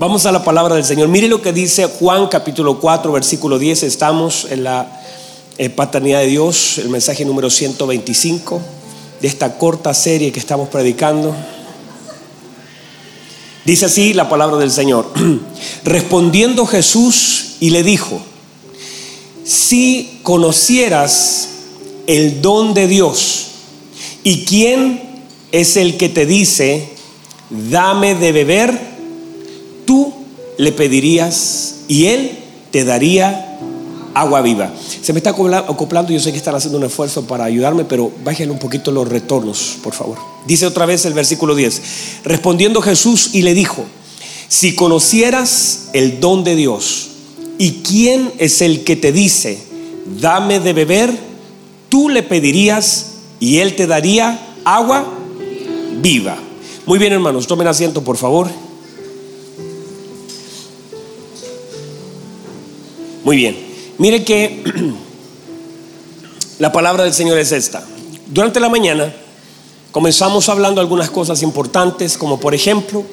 Vamos a la palabra del Señor. Mire lo que dice Juan capítulo 4, versículo 10. Estamos en la eh, paternidad de Dios, el mensaje número 125 de esta corta serie que estamos predicando. Dice así la palabra del Señor. Respondiendo Jesús y le dijo, si conocieras el don de Dios y quién es el que te dice, dame de beber, tú le pedirías y él te daría agua viva. Se me está acoplando, yo sé que están haciendo un esfuerzo para ayudarme, pero bájenle un poquito los retornos, por favor. Dice otra vez el versículo 10. Respondiendo Jesús y le dijo, si conocieras el don de Dios y quién es el que te dice, dame de beber, tú le pedirías y él te daría agua viva. Muy bien, hermanos, tomen asiento, por favor. Muy bien. Mire que la palabra del Señor es esta. Durante la mañana comenzamos hablando algunas cosas importantes, como por ejemplo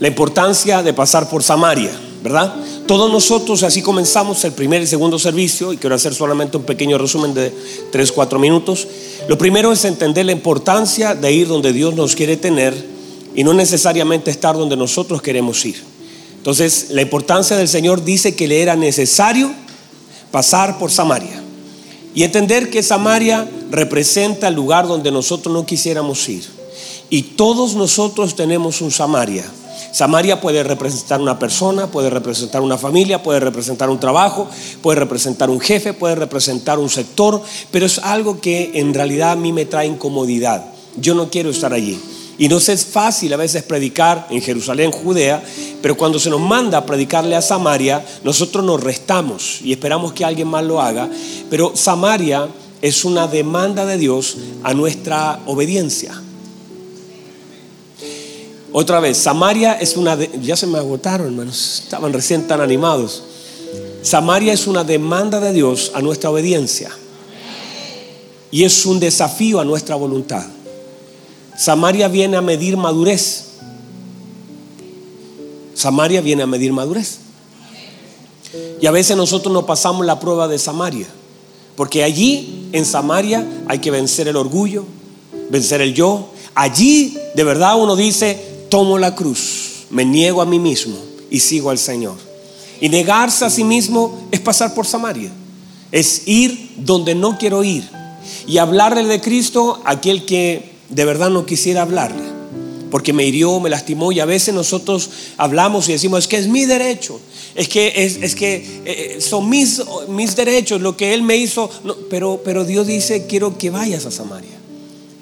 la importancia de pasar por Samaria, ¿verdad? Todos nosotros así comenzamos el primer y segundo servicio y quiero hacer solamente un pequeño resumen de 3, 4 minutos. Lo primero es entender la importancia de ir donde Dios nos quiere tener y no necesariamente estar donde nosotros queremos ir. Entonces, la importancia del Señor dice que le era necesario pasar por Samaria y entender que Samaria representa el lugar donde nosotros no quisiéramos ir. Y todos nosotros tenemos un Samaria. Samaria puede representar una persona, puede representar una familia, puede representar un trabajo, puede representar un jefe, puede representar un sector, pero es algo que en realidad a mí me trae incomodidad. Yo no quiero estar allí. Y no es fácil a veces predicar en Jerusalén, Judea, pero cuando se nos manda a predicarle a Samaria, nosotros nos restamos y esperamos que alguien más lo haga. Pero Samaria es una demanda de Dios a nuestra obediencia. Otra vez, Samaria es una... ya se me agotaron, hermanos. Estaban recién tan animados. Samaria es una demanda de Dios a nuestra obediencia. Y es un desafío a nuestra voluntad. Samaria viene a medir madurez. Samaria viene a medir madurez. Y a veces nosotros no pasamos la prueba de Samaria. Porque allí, en Samaria, hay que vencer el orgullo, vencer el yo. Allí, de verdad, uno dice, tomo la cruz, me niego a mí mismo y sigo al Señor. Y negarse a sí mismo es pasar por Samaria. Es ir donde no quiero ir. Y hablarle de Cristo a aquel que de verdad no quisiera hablarle, porque me hirió, me lastimó y a veces nosotros hablamos y decimos, es que es mi derecho, es que, es, que eh, eh, son mis, mis derechos, lo que Él me hizo, pero, pero Dios dice, quiero que vayas a Samaria.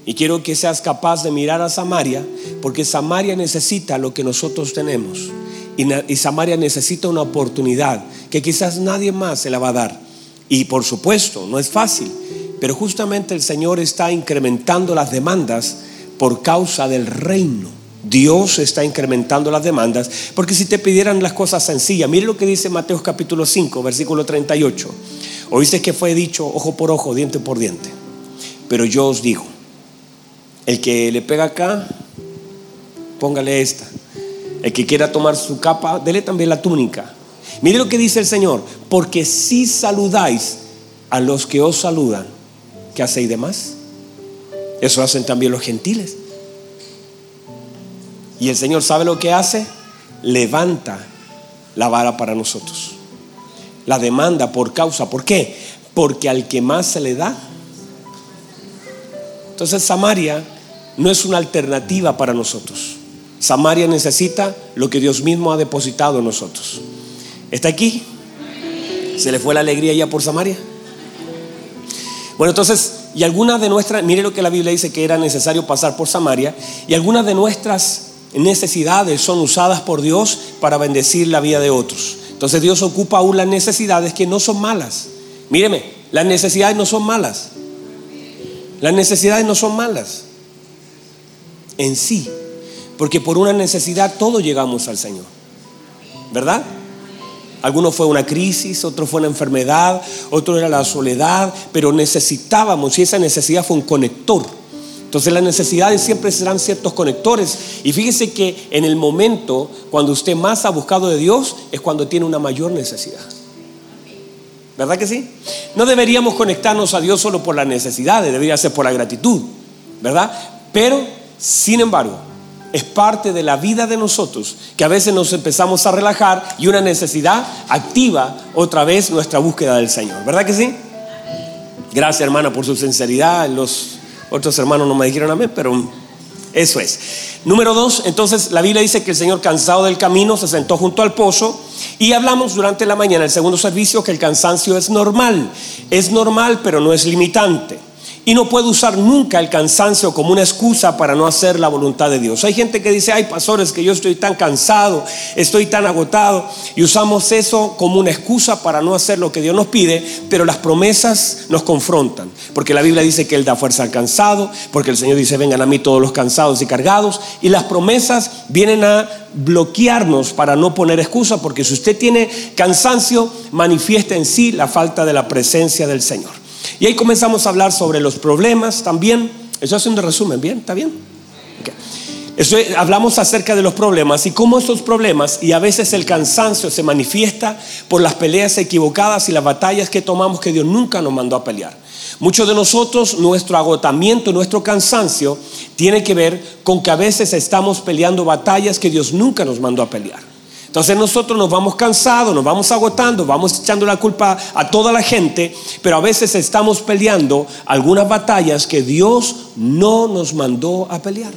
Y quiero que seas capaz de mirar a Samaria, porque Samaria necesita lo que nosotros tenemos. Y, y, Samaria necesita una oportunidad que quizás nadie más se la va a dar. Y por supuesto, no es fácil. Pero justamente el Señor está incrementando las demandas por causa del reino. Dios está incrementando las demandas, porque si te pidieran las cosas sencillas, mire lo que dice Mateo capítulo 5, versículo 38. Oíste que fue dicho ojo por ojo, diente por diente. Pero yo os digo, el que le pega acá, póngale esta. El que quiera tomar su capa, dele también la túnica. Mire lo que dice el Señor, porque si saludáis a los que os saludan, ¿qué hacéis de más? Eso hacen también los gentiles. Y el Señor sabe lo que hace, levanta la vara para nosotros. La demanda por causa, ¿por qué? Porque al que más se le da. Entonces Samaria no es una alternativa para nosotros. Samaria necesita lo que Dios mismo ha depositado en nosotros. ¿Está aquí? ¿Se le fue la alegría ya por Samaria? Bueno, entonces, y algunas de nuestras, mire lo que la Biblia dice que era necesario pasar por Samaria, y algunas de nuestras necesidades son usadas por Dios para bendecir la vida de otros. Entonces Dios ocupa aún las necesidades que no son malas. Míreme, las necesidades no son malas. Las necesidades no son malas en sí, porque por una necesidad todos llegamos al Señor. ¿Verdad? Algunos fue una crisis, otro fue una enfermedad, otro era la soledad, pero necesitábamos, y esa necesidad fue un conector Entonces las necesidades siempre serán ciertos conectores. Y fíjese que en el momento cuando usted más ha buscado de Dios es cuando tiene una mayor necesidad. ¿Verdad que sí? No deberíamos conectarnos a Dios solo por las necesidades, debería ser por la gratitud, ¿verdad? Pero, sin embargo, es parte de la vida de nosotros que a veces nos empezamos a relajar y una necesidad activa otra vez nuestra búsqueda del Señor. ¿Verdad que sí? Gracias hermana por su sinceridad. Los otros hermanos no me dijeron amén, pero eso es. Número dos, entonces la Biblia dice que el Señor cansado del camino se sentó junto al pozo y hablamos durante la mañana, el segundo servicio, que el cansancio es normal. Es normal, pero no es limitante. Y no puedo usar nunca el cansancio como una excusa para no hacer la voluntad de Dios. Hay gente que dice, ay pastores, que yo estoy tan cansado, estoy tan agotado. Y usamos eso como una excusa para no hacer lo que Dios nos pide, pero las promesas nos confrontan. Porque la Biblia dice que Él da fuerza al cansado, porque el Señor dice, vengan a mí todos los cansados y cargados. Y las promesas vienen a bloquearnos para no poner excusa, porque si usted tiene cansancio, manifiesta en sí la falta de la presencia del Señor. Y ahí comenzamos a hablar sobre los problemas también. Eso hace un resumen, ¿bien? ¿Está bien? Hablamos acerca de los problemas y cómo esos problemas y a veces el cansancio se manifiesta por las peleas equivocadas y las batallas que tomamos que Dios nunca nos mandó a pelear. Muchos de nosotros, nuestro agotamiento, nuestro cansancio, tiene que ver con que a veces estamos peleando batallas que Dios nunca nos mandó a pelear. Entonces nosotros nos vamos cansados, nos vamos agotando, vamos echando la culpa a toda la gente, pero a veces estamos peleando algunas batallas que Dios no nos mandó a pelear.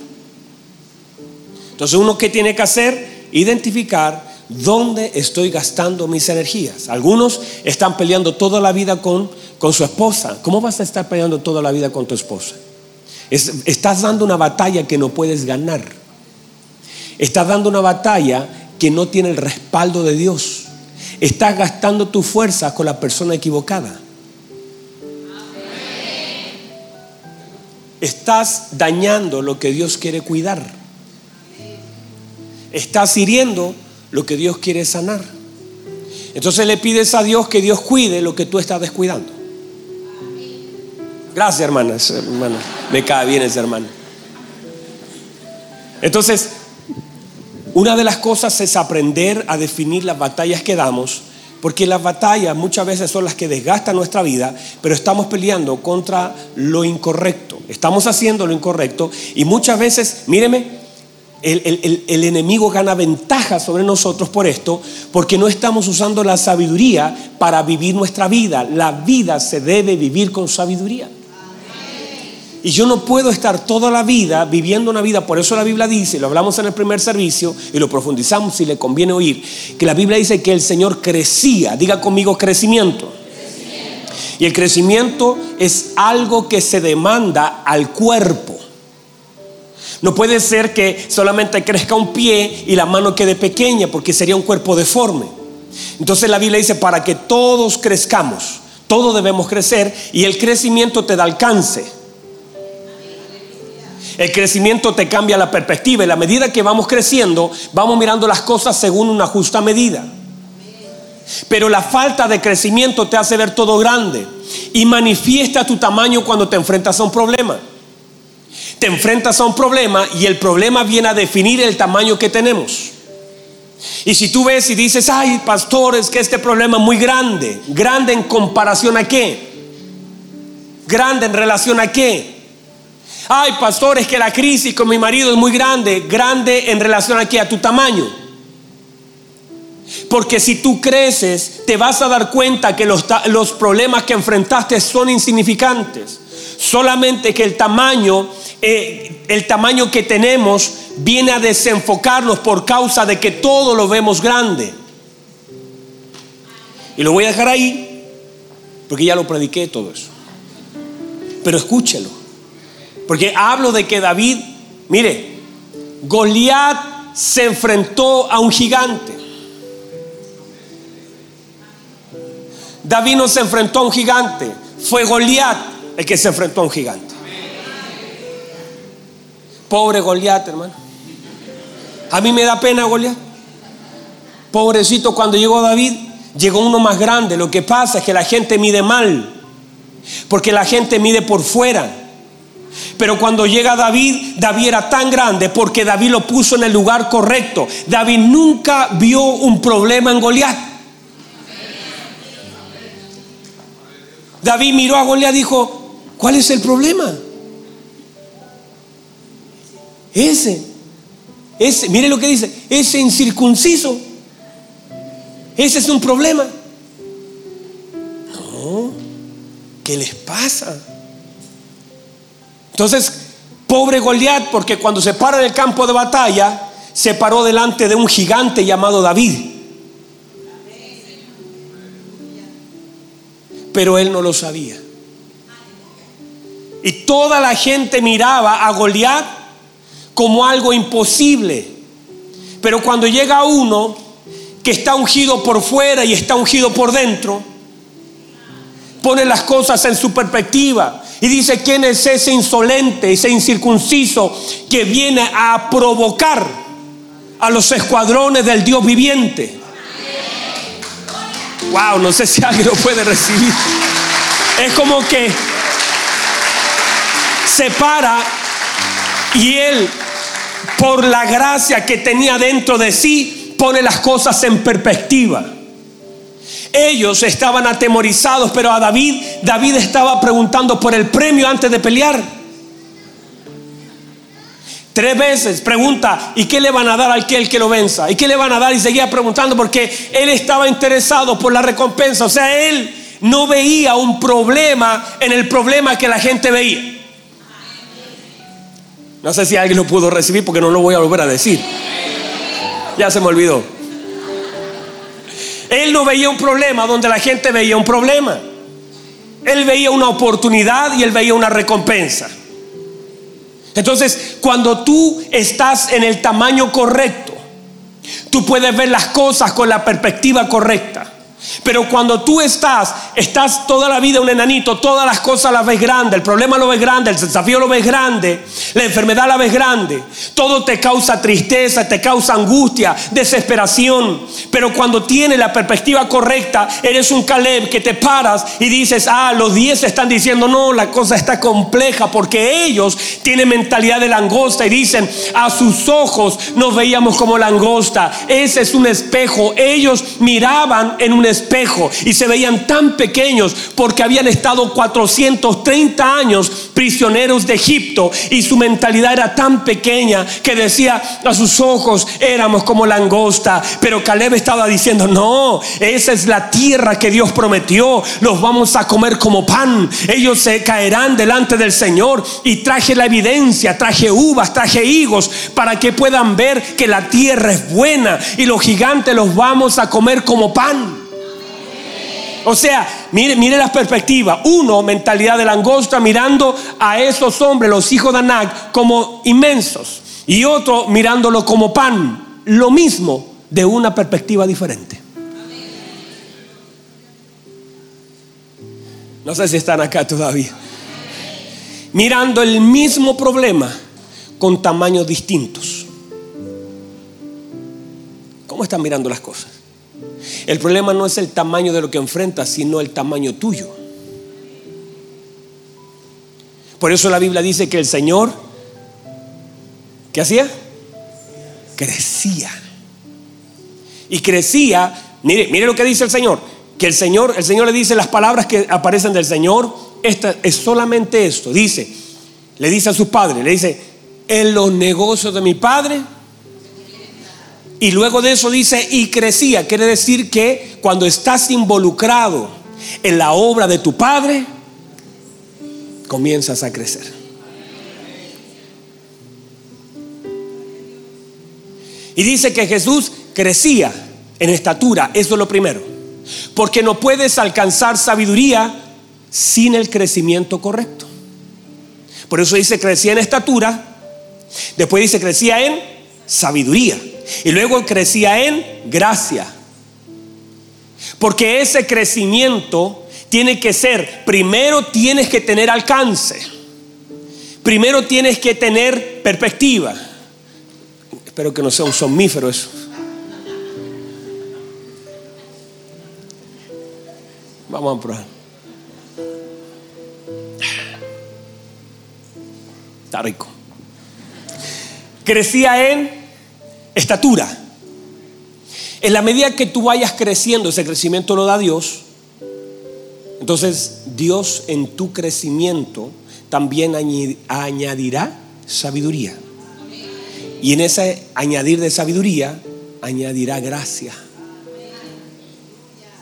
Entonces uno que tiene que hacer, identificar dónde estoy gastando mis energías. Algunos están peleando toda la vida con, con su esposa. ¿Cómo vas a estar peleando toda la vida con tu esposa? estás dando una batalla que no puedes ganar. Estás dando una batalla que no tiene el respaldo de Dios. Estás gastando tu fuerza con la persona equivocada. Estás dañando lo que Dios quiere cuidar. Estás hiriendo lo que Dios quiere sanar. Entonces le pides a Dios que Dios cuide lo que tú estás descuidando. Gracias, hermanas, hermano. Me cae bien ese hermano. Entonces, una de las cosas es aprender a definir las batallas que damos, porque las batallas muchas veces son las que desgastan nuestra vida, pero estamos peleando contra lo incorrecto. Estamos haciendo lo incorrecto y muchas veces, míreme, el, el, enemigo gana ventaja sobre nosotros por esto, porque no estamos usando la sabiduría para vivir nuestra vida. La vida se debe vivir con sabiduría. Y yo no puedo estar toda la vida viviendo una vida, por eso la Biblia dice, lo hablamos en el primer servicio y lo profundizamos si le conviene oír, que la Biblia dice que el Señor crecía, diga conmigo crecimiento. Y el crecimiento es algo que se demanda al cuerpo. No puede ser que solamente crezca un pie y la mano quede pequeña, porque sería un cuerpo deforme. Entonces la Biblia dice, para que todos crezcamos, todos debemos crecer y el crecimiento te da alcance. El crecimiento te cambia la perspectiva y la medida que vamos creciendo, vamos mirando las cosas según una justa medida. Pero la falta de crecimiento te hace ver todo grande y manifiesta tu tamaño cuando te enfrentas a un problema. Te enfrentas a un problema y el problema viene a definir el tamaño que tenemos. Y si tú ves y dices, ay, pastores, que este problema es muy grande, grande en comparación a qué? Grande en relación a qué? Ay, pastor, es que la crisis con mi marido es muy grande, grande en relación aquí a tu tamaño. Porque si tú creces, te vas a dar cuenta que los, los, problemas que enfrentaste son insignificantes. Solamente que el tamaño, eh, el tamaño que tenemos viene a desenfocarnos por causa de que todo lo vemos grande. Y lo voy a dejar ahí, porque ya lo prediqué todo eso. Pero escúchelo. Porque hablo de que David, mire, Goliat se enfrentó a un gigante. David no se enfrentó a un gigante, fue Goliat el que se enfrentó a un gigante. Pobre Goliat, hermano. A mí me da pena Goliat. Pobrecito, cuando llegó David, llegó uno más grande. Lo que pasa es que la gente mide mal, porque la gente mide por fuera. Pero cuando llega David, David era tan grande porque David lo puso en el lugar correcto. David nunca vio un problema en Goliat. David miró a Goliat y dijo, ¿cuál es el problema? Ese, ese, mire lo que dice, ese incircunciso, ese es un problema. No, ¿qué les pasa? Entonces, pobre Goliat, porque cuando se para en el campo de batalla, se paró delante de un gigante llamado David. Pero él no lo sabía. Y toda la gente miraba a Goliat como algo imposible. Pero cuando llega uno que está ungido por fuera y está ungido por dentro, pone las cosas en su perspectiva y dice, ¿quién es ese insolente, ese incircunciso que viene a provocar a los escuadrones del Dios viviente? Wow, no sé si alguien lo puede recibir. Es como que se para y él, por la gracia que tenía dentro de sí, pone las cosas en perspectiva. Ellos estaban atemorizados, pero a David, David estaba preguntando por el premio antes de pelear. Tres veces pregunta, ¿y qué le van a dar al que el que lo venza? ¿Y qué le van a dar? Y seguía preguntando porque él estaba interesado por la recompensa. O sea, él no veía un problema en el problema que la gente veía. No sé si alguien lo pudo recibir porque no lo voy a volver a decir. Ya se me olvidó. Él no veía un problema donde la gente veía un problema. Él veía una oportunidad y él veía una recompensa. Entonces, cuando tú estás en el tamaño correcto, tú puedes ver las cosas con la perspectiva correcta. Pero cuando tú estás, estás toda la vida un enanito, todas las cosas las ves grande, el problema lo ves grande, el desafío lo ves grande, la enfermedad la ves grande, todo te causa tristeza, te causa angustia, desesperación. Pero cuando tienes la perspectiva correcta, eres un Caleb que te paras y dices, ah, los 10 están diciendo, no, la cosa está compleja porque ellos tienen mentalidad de langosta y dicen, a sus ojos nos veíamos como langosta. Ese es un espejo. Ellos miraban en un espejo y se veían tan pequeños porque habían estado 430 años prisioneros de Egipto y su mentalidad era tan pequeña que decía a sus ojos éramos como langosta, pero Caleb estaba diciendo, no, esa es la tierra que Dios prometió, los vamos a comer como pan, ellos se caerán delante del Señor y traje la evidencia, traje uvas, traje higos para que puedan ver que la tierra es buena y los gigantes los vamos a comer como pan. O sea, mire, mire la perspectiva. Uno, mentalidad de langosta, mirando a esos hombres, los hijos de Anak, como inmensos. Y otro, mirándolo como pan. Lo mismo, de una perspectiva diferente. No sé si están acá todavía. Mirando el mismo problema con tamaños distintos. ¿Cómo están mirando las cosas? El problema no es el tamaño de lo que enfrentas, sino el tamaño tuyo. Por eso la Biblia dice que el Señor, ¿qué hacía? Crecía. Y crecía, mire, mire lo que dice el Señor, que el Señor, el Señor le dice las palabras que aparecen del Señor, esta es solamente esto, dice, le dice a su padre, le dice, en los negocios de mi padre y luego de eso dice, y crecía. Quiere decir que cuando estás involucrado en la obra de tu Padre, comienzas a crecer. Y dice que Jesús crecía en estatura, eso es lo primero. Porque no puedes alcanzar sabiduría sin el crecimiento correcto. Por eso dice crecía en estatura, después dice crecía en sabiduría. Y luego crecía en gracia. Porque ese crecimiento tiene que ser, primero tienes que tener alcance. Primero tienes que tener perspectiva. Espero que no sea un somnífero eso. Vamos a probar. Está rico. Crecía en estatura. En la medida que tú vayas creciendo, ese crecimiento lo da Dios. Entonces Dios en tu crecimiento también añadirá sabiduría. Y en ese añadir de sabiduría añadirá gracia.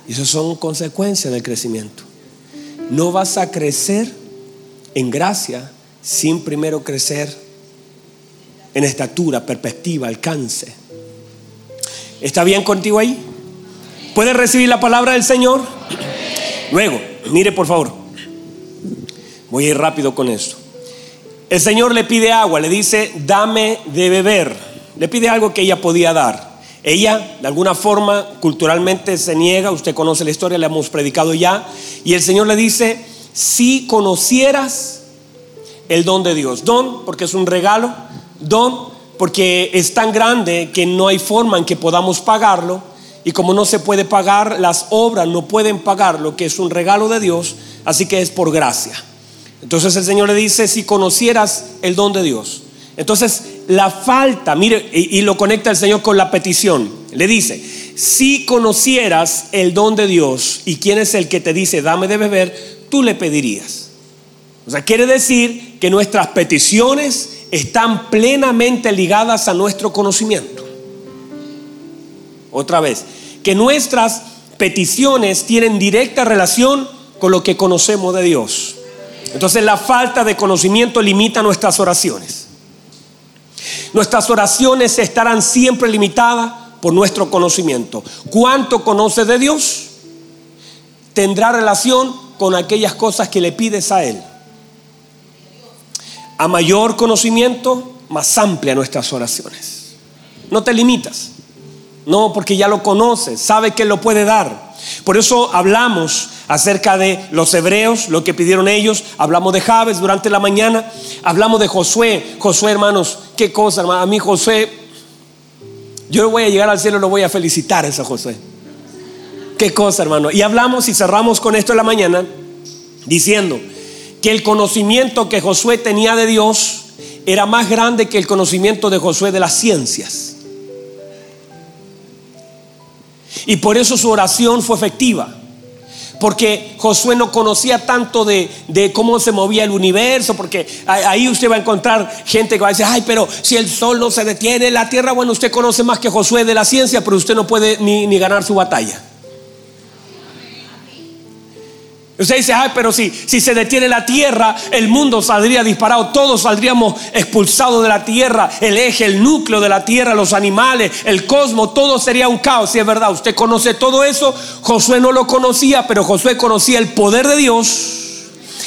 Y eso son consecuencias del crecimiento. No vas a crecer en gracia sin primero crecer en estatura, perspectiva, alcance. ¿Está bien contigo ahí? ¿Puedes recibir la palabra del Señor? Luego, mire por favor. Voy a ir rápido con esto. El Señor le pide agua, le dice, dame de beber. Le pide algo que ella podía dar. Ella, de alguna forma, culturalmente se niega, usted conoce la historia, la hemos predicado ya, y el Señor le dice, si conocieras el don de Dios, don porque es un regalo, don porque es tan grande que no hay forma en que podamos pagarlo, y como no se puede pagar, las obras no pueden pagar lo que es un regalo de Dios, así que es por gracia. Entonces el Señor le dice, si conocieras el don de Dios, entonces, la falta, mire, y, lo conecta el Señor con la petición. Le dice, si conocieras el don de Dios y quién es el que te dice, dame de beber, tú le pedirías. O sea, quiere decir que nuestras peticiones están plenamente ligadas a nuestro conocimiento. Otra vez, que nuestras peticiones tienen directa relación con lo que conocemos de Dios. Entonces la falta de conocimiento limita nuestras oraciones. Nuestras oraciones estarán siempre limitadas por nuestro conocimiento. ¿Cuánto conoce de Dios? Tendrá relación con aquellas cosas que le pides a Él. A mayor conocimiento, más amplia nuestras oraciones. No te limitas. No, porque ya lo conoces, sabe que lo puede dar. Por eso hablamos acerca de los hebreos, lo que pidieron ellos, hablamos de Javes durante la mañana, hablamos de Josué. Josué, hermanos, qué cosa, hermano. A mí Josué, yo voy a llegar al cielo, lo voy a felicitar a ese Josué. Qué cosa, hermano. Y hablamos y cerramos con esto en la mañana diciendo que el conocimiento que Josué tenía de Dios era más grande que el conocimiento de Josué de las ciencias. Y por eso su oración fue efectiva. Porque Josué no conocía tanto de, cómo se movía el universo, porque ahí usted va a encontrar gente que va a decir, ay, pero si el sol no se detiene en la tierra, bueno, usted conoce más que Josué de la ciencia, pero usted no puede ni ganar su batalla. Usted dice, ay, pero si, si se detiene la tierra, el mundo saldría disparado, todos saldríamos expulsados de la tierra, el eje, el núcleo de la tierra, los animales, el cosmos, todo sería un caos. Si es verdad, usted conoce todo eso, Josué no lo conocía, pero Josué conocía el poder de Dios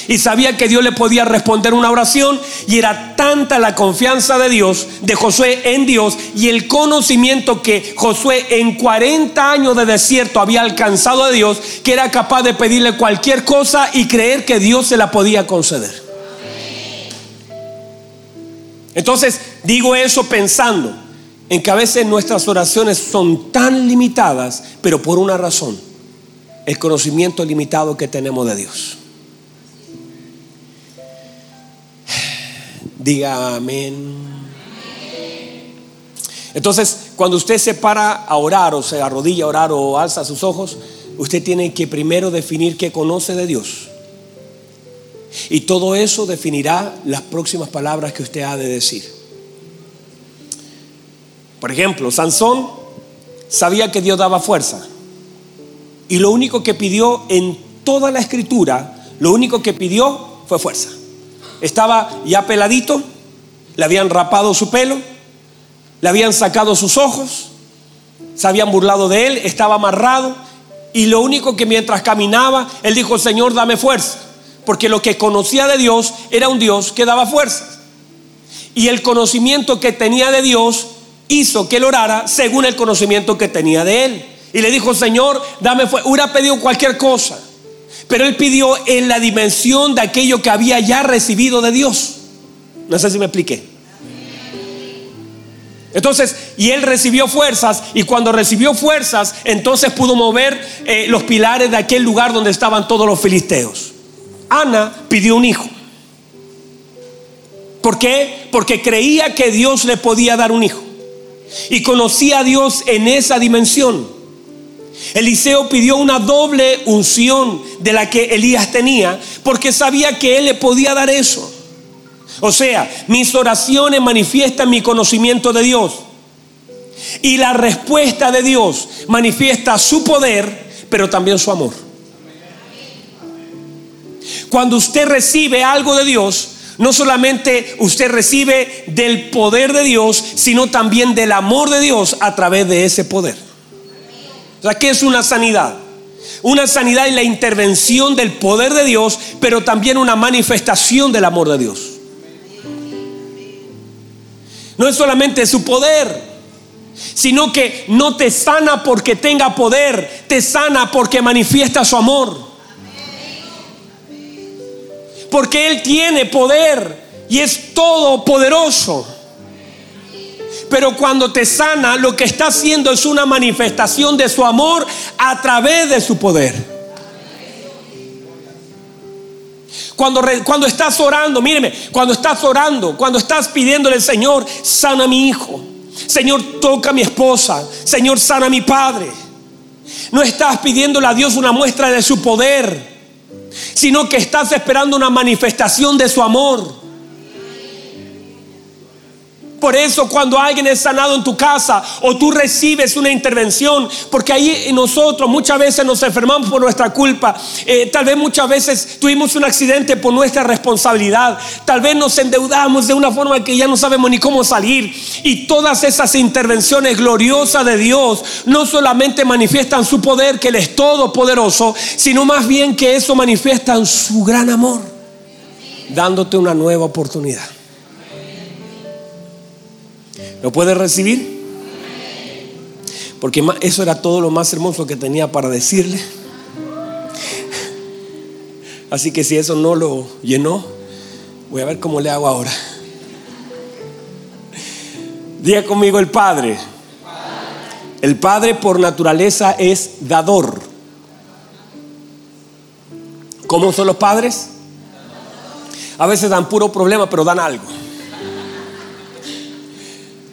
y sabía que Dios le podía responder una oración y era tanta la confianza de Dios, de Josué en Dios y el conocimiento que Josué en 40 años de desierto había alcanzado de Dios, que era capaz de pedirle cualquier cosa y creer que Dios se la podía conceder. Entonces digo eso pensando en que a veces nuestras oraciones son tan limitadas, pero por una razón, el conocimiento limitado que tenemos de Dios. Diga amén. Entonces, cuando usted se para a orar o se arrodilla a orar o alza sus ojos, usted tiene que primero definir qué conoce de Dios. Y todo eso definirá las próximas palabras que usted ha de decir. Por ejemplo, Sansón sabía que Dios daba fuerza. Y lo único que pidió en toda la escritura, lo único que pidió fue fuerza estaba ya peladito, le habían rapado su pelo, le habían sacado sus ojos, se habían burlado de él, estaba amarrado y lo único que mientras caminaba, él dijo, Señor, dame fuerza, porque lo que conocía de Dios era un Dios que daba fuerza. Y el conocimiento que tenía de Dios hizo que él orara según el conocimiento que tenía de él. Y le dijo, Señor, dame fuerza. Hubiera pedido cualquier cosa. Pero él pidió en la dimensión de aquello que había ya recibido de Dios. No sé si me expliqué. Entonces, y él recibió fuerzas, y cuando recibió fuerzas, entonces pudo mover eh, los pilares de aquel lugar donde estaban todos los filisteos. Ana pidió un hijo. ¿Por qué? Porque creía que Dios le podía dar un hijo. Y conocía a Dios en esa dimensión. Eliseo pidió una doble unción de la que Elías tenía, porque sabía que él le podía dar eso. O sea, mis oraciones manifiestan mi conocimiento de Dios. Y la respuesta de Dios manifiesta su poder, pero también su amor. Cuando usted recibe algo de Dios, no solamente usted recibe del poder de Dios, sino también del amor de Dios a través de ese poder. Sea, ¿qué es una sanidad? Una sanidad es la intervención del poder de Dios, pero también una manifestación del amor de Dios. No es solamente su poder, sino que no te sana porque tenga poder, te sana porque manifiesta su amor porque Él tiene poder y es todopoderoso. Pero cuando te sana, lo que está haciendo es una manifestación de su amor a través de su poder. Cuando, cuando estás orando, míreme, cuando estás orando, cuando estás pidiéndole al Señor, sana a mi hijo. Señor, toca a mi esposa. Señor, sana a mi padre. No estás pidiéndole a Dios una muestra de su poder sino que estás esperando una manifestación de su amor. Por eso cuando alguien es sanado en tu casa o tú recibes una intervención, porque ahí nosotros muchas veces nos enfermamos por nuestra culpa, eh, tal vez muchas veces tuvimos un accidente por nuestra responsabilidad, tal vez nos endeudamos de una forma que ya no sabemos ni cómo salir. Y todas esas intervenciones gloriosas de Dios no solamente manifiestan su poder, que Él es todopoderoso, sino más bien que eso manifiesta su gran amor, dándote una nueva oportunidad. ¿Lo puedes recibir? Porque eso era todo lo más hermoso que tenía para decirle. Así que si eso no lo llenó, voy a ver cómo le hago ahora. Diga conmigo el Padre. El Padre por naturaleza es dador. ¿Cómo son los padres? A veces dan puro problema, pero dan algo.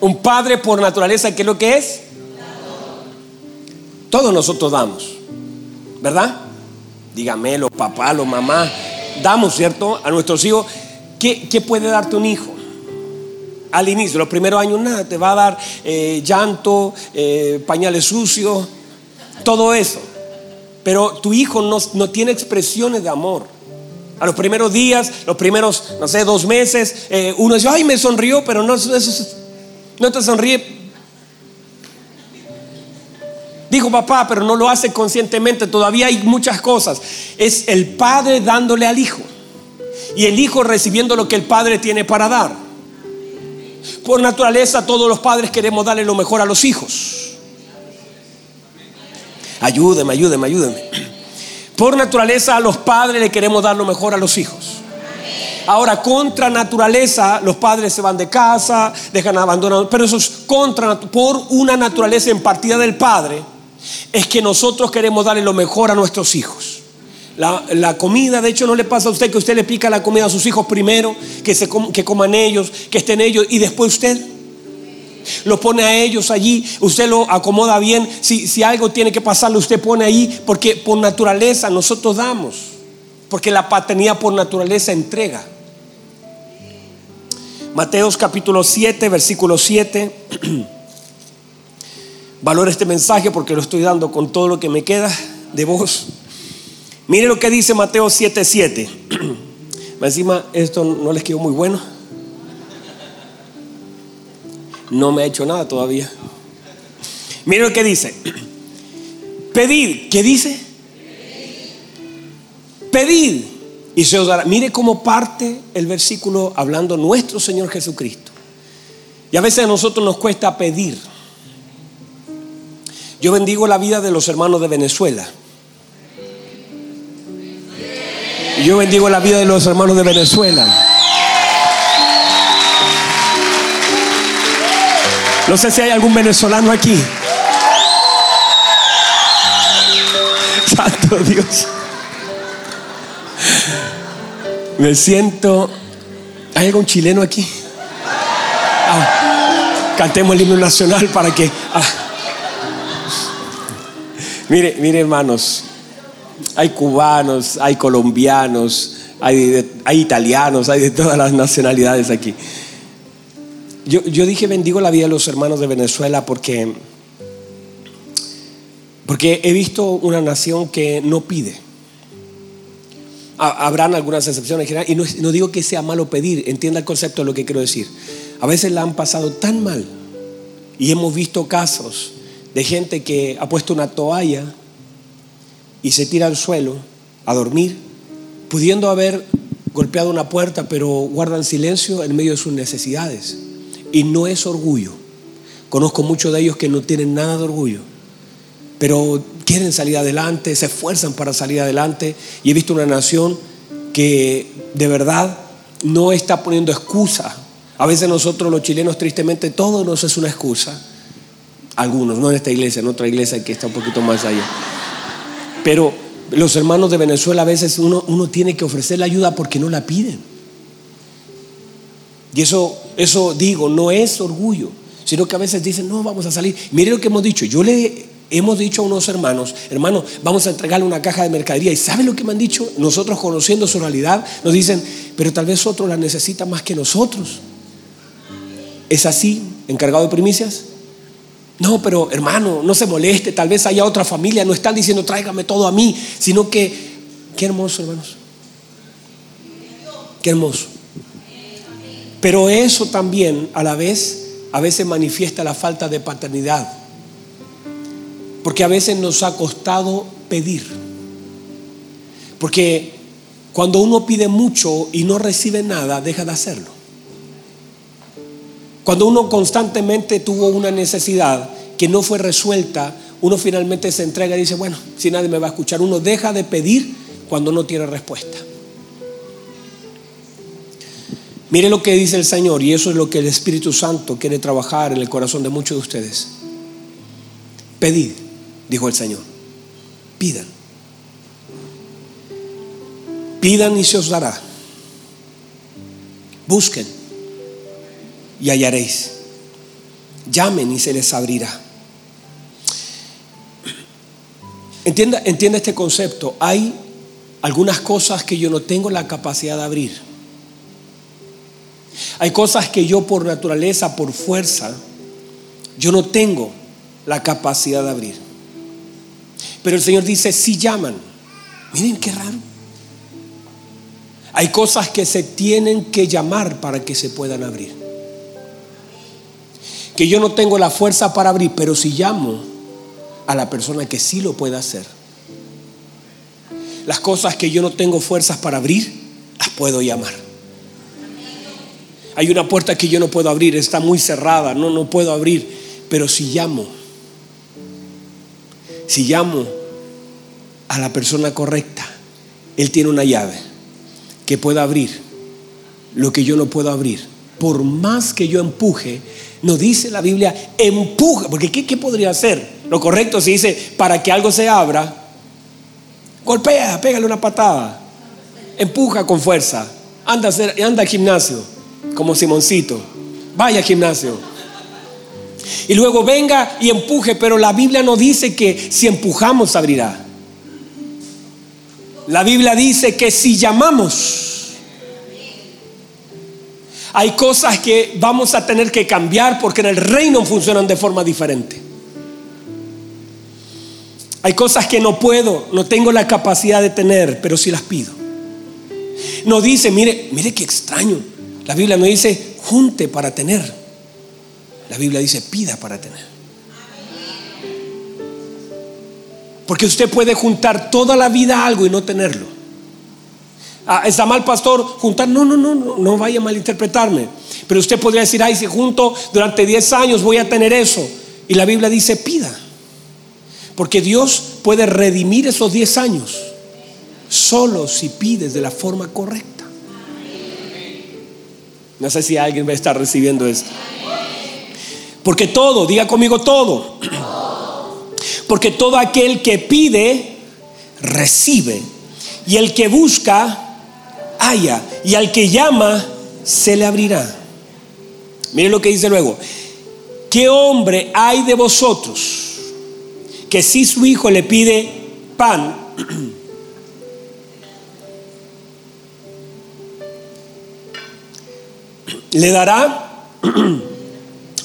Un padre por naturaleza, ¿qué es lo que es? Todos nosotros damos, ¿verdad? Dígamelo, papá, lo mamá. Damos, ¿cierto? A nuestros hijos. ¿Qué, puede darte un hijo? Al inicio, los primeros años nada, te va a dar eh, llanto, eh, pañales sucios, todo eso. Pero tu hijo no, tiene expresiones de amor. A los primeros días, los primeros, no sé, dos meses, eh, uno dice, ay, me sonrió, pero no, eso es no te sonríe. Dijo papá, pero no lo hace conscientemente. Todavía hay muchas cosas. Es el padre dándole al hijo. Y el hijo recibiendo lo que el padre tiene para dar. Por naturaleza todos los padres queremos darle lo mejor a los hijos. Ayúdeme, ayúdeme, ayúdeme. Por naturaleza a los padres le queremos dar lo mejor a los hijos. Ahora, contra naturaleza, los padres se van de casa, dejan abandonado, pero eso es contra, por una naturaleza en partida del padre, es que nosotros queremos darle lo mejor a nuestros hijos. La, comida, de hecho, no le pasa a usted que usted le pica la comida a sus hijos primero, que, se que coman ellos, que estén ellos, y después usted lo pone a ellos allí, usted lo acomoda bien. Si, si algo tiene que pasarle, usted pone ahí, porque por naturaleza nosotros damos, porque la paternidad por naturaleza entrega. Mateos capítulo 7, versículo 7. Valora este mensaje porque lo estoy dando con todo lo que me queda de voz. Mire lo que dice Mateo 7, 7. Encima, esto no les quedó muy bueno. No me ha hecho nada todavía. Mire lo que dice. Pedid, ¿qué dice? Pedid y se os dará. Mire cómo parte el versículo hablando nuestro Señor Jesucristo. Y a veces a nosotros nos cuesta pedir. Yo bendigo la vida de los hermanos de Venezuela. Yo bendigo la vida de los hermanos de Venezuela. No sé si hay algún venezolano aquí. Santo Dios. Me siento ¿Hay algún chileno aquí? Ah, cantemos el himno nacional para que... Ah. Mire, mire hermanos, hay cubanos, hay colombianos, hay, italianos, hay de todas las nacionalidades aquí. Yo, yo, dije bendigo la vida de los hermanos de Venezuela porque, porque he visto una nación que no pide. Habrán algunas excepciones general y no, no digo que sea malo pedir, entienda el concepto de lo que quiero decir. A veces la han pasado tan mal y hemos visto casos de gente que ha puesto una toalla y se tira al suelo a dormir, pudiendo haber golpeado una puerta, pero guardan silencio en medio de sus necesidades. Y no es orgullo. Conozco muchos de ellos que no tienen nada de orgullo, pero quieren salir adelante, se esfuerzan para salir adelante. Y he visto una nación que de verdad no está poniendo excusa. A veces nosotros los chilenos tristemente todo nos es una excusa. Algunos, no en esta iglesia, en otra iglesia que está un poquito más allá. Pero los hermanos de Venezuela a veces uno, uno tiene que ofrecer la ayuda porque no la piden. Y eso, eso digo, no es orgullo, sino que a veces dicen, no, vamos a salir. Mire lo que hemos dicho. Yo le hemos dicho a unos hermanos, hermanos, vamos a entregarle una caja de mercadería. ¿Y saben lo que me han dicho? Nosotros conociendo su realidad, nos dicen, pero tal vez otro la necesita más que nosotros. ¿Es así, encargado de primicias? No, pero hermano, no se moleste, tal vez haya otra familia, no están diciendo tráigame todo a mí, sino que, qué hermoso, hermanos. Qué hermoso. Pero eso también a la vez, a veces manifiesta la falta de paternidad. Porque a veces nos ha costado pedir. Porque cuando uno pide mucho y no recibe nada, deja de hacerlo. Cuando uno constantemente tuvo una necesidad que no fue resuelta, uno finalmente se entrega y dice, bueno, si nadie me va a escuchar, uno deja de pedir cuando no tiene respuesta. Mire lo que dice el Señor y eso es lo que el Espíritu Santo quiere trabajar en el corazón de muchos de ustedes. Pedid, dijo el Señor, pidan. Pidan y se os dará. Busquen y hallaréis. Llamen y se les abrirá. Entienda, entienda este concepto. Hay algunas cosas que yo no tengo la capacidad de abrir. Hay cosas que yo por naturaleza, por fuerza, yo no tengo la capacidad de abrir. Pero el Señor dice, si llaman. Miren qué raro. Hay cosas que se tienen que llamar para que se puedan abrir que yo no tengo la fuerza para abrir, pero si llamo a la persona que sí lo puede hacer, las cosas que yo no tengo fuerzas para abrir, las puedo llamar. Hay una puerta que yo no puedo abrir, está muy cerrada, no, no puedo abrir, pero si llamo, si llamo a la persona correcta, Él tiene una llave que pueda abrir lo que yo no puedo abrir. Por más que yo empuje, no dice la Biblia, empuja, porque ¿qué, podría hacer? Lo correcto si dice, para que algo se abra, golpea, pégale una patada, empuja con fuerza, anda, a anda al gimnasio, como Simoncito, vaya al gimnasio. Y luego venga y empuje, pero la Biblia no dice que si empujamos abrirá. La Biblia dice que si llamamos, hay cosas que vamos a tener que cambiar porque en el reino funcionan de forma diferente. Hay cosas que no puedo, no tengo la capacidad de tener, pero sí las pido. No dice, mire, mire qué extraño. La Biblia no dice junte para tener. La Biblia dice pida para tener. Porque usted puede juntar toda la vida algo y no tenerlo. Ah, está mal, pastor, juntar. No, no, no, no, no vaya a malinterpretarme. Pero usted podría decir, ay, si junto durante 10 años voy a tener eso. Y la Biblia dice, pida. Porque Dios puede redimir esos 10 años solo si pides de la forma correcta. No sé si alguien va a estar recibiendo esto. Porque todo, diga conmigo todo. Porque todo aquel que pide, recibe. Y el que busca, haya. Y al que llama, se le abrirá. Miren lo que dice luego. ¿Qué hombre hay de vosotros que si su hijo le pide pan, le dará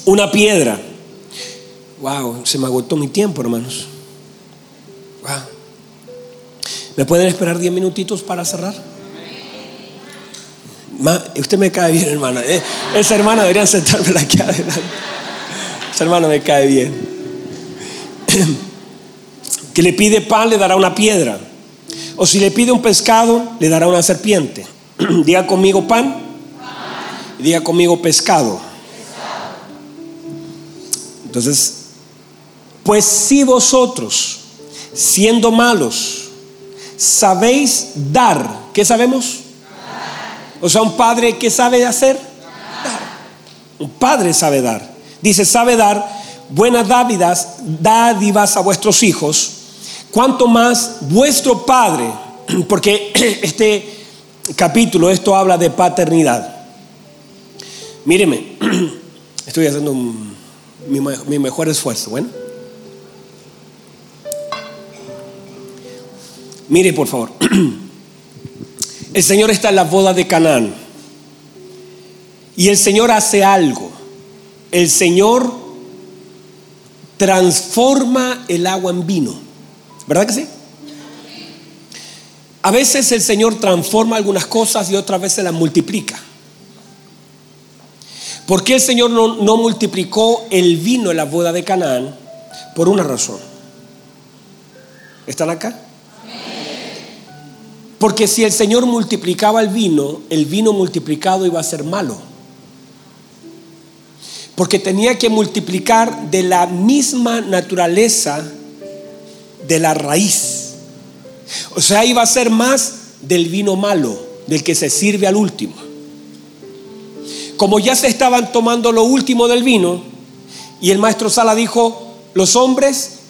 una piedra? Wow, se me agotó mi tiempo, hermanos. Wow. ¿Me pueden esperar 10 minutitos para cerrar? usted me cae bien, hermana. Eh, esa hermana debería sentarme aquí adelante. Esa hermana me cae bien. Que le pide pan, le dará una piedra. O si le pide un pescado, le dará una serpiente. Diga conmigo pan. Diga conmigo pescado. Entonces, pues si vosotros, siendo malos, sabéis dar, ¿qué sabemos? O sea, un padre que sabe hacer, dar. Un padre sabe dar. Dice, sabe dar buenas dádivas, dádivas a vuestros hijos. Cuanto más vuestro padre, porque este capítulo, esto habla de paternidad. Míreme, estoy haciendo mi, mi mejor esfuerzo. Bueno. Mire, por favor. El Señor está en la boda de Canaán. Y el Señor hace algo. El Señor transforma el agua en vino. ¿Verdad que sí? A veces el Señor transforma algunas cosas y otras veces las multiplica. ¿Por qué el Señor no, no multiplicó el vino en la boda de Canaán? Por una razón. ¿Están acá? Porque si el Señor multiplicaba el vino, el vino multiplicado iba a ser malo. Porque tenía que multiplicar de la misma naturaleza de la raíz. O sea, iba a ser más del vino malo, del que se sirve al último. Como ya se estaban tomando lo último del vino, y el maestro Sala dijo, los hombres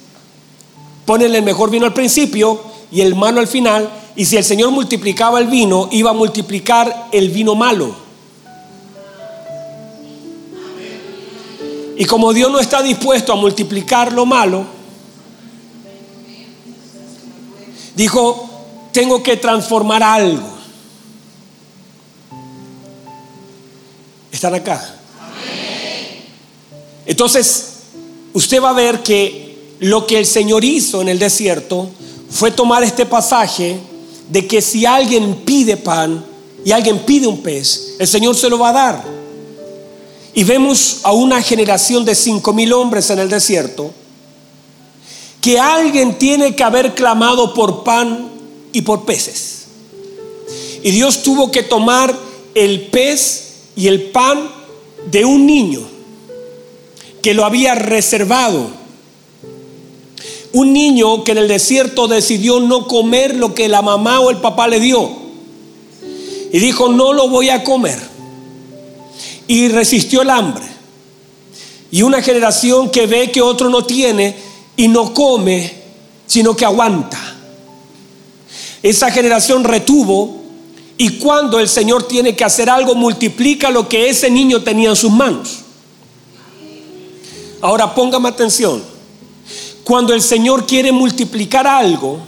ponen el mejor vino al principio y el malo al final, y si el Señor multiplicaba el vino, iba a multiplicar el vino malo. Y como Dios no está dispuesto a multiplicar lo malo, dijo, tengo que transformar algo. ¿Están acá? Entonces, usted va a ver que lo que el Señor hizo en el desierto fue tomar este pasaje de que si alguien pide pan y alguien pide un pez, el Señor se lo va a dar. Y vemos a una generación de cinco mil hombres en el desierto que alguien tiene que haber clamado por pan y por peces. Y Dios tuvo que tomar el pez y el pan de un niño que lo había reservado un niño que en el desierto decidió no comer lo que la mamá o el papá le dio. Y dijo, no lo voy a comer. Y resistió el hambre. Y una generación que ve que otro no tiene y no come, sino que aguanta. Esa generación retuvo y cuando el Señor tiene que hacer algo, multiplica lo que ese niño tenía en sus manos. Ahora póngame atención. Cuando el Señor quiere multiplicar algo,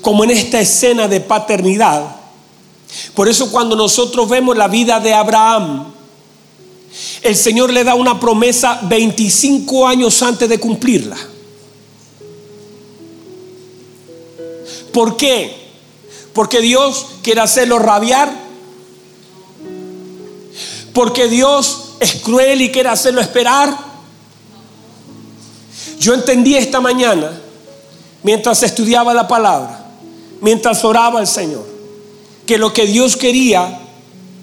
como en esta escena de paternidad, por eso cuando nosotros vemos la vida de Abraham, el Señor le da una promesa 25 años antes de cumplirla. ¿Por qué? Porque Dios quiere hacerlo rabiar. Porque Dios es cruel y quiere hacerlo esperar. Yo entendí esta mañana, mientras estudiaba la palabra, mientras oraba al Señor, que lo que Dios quería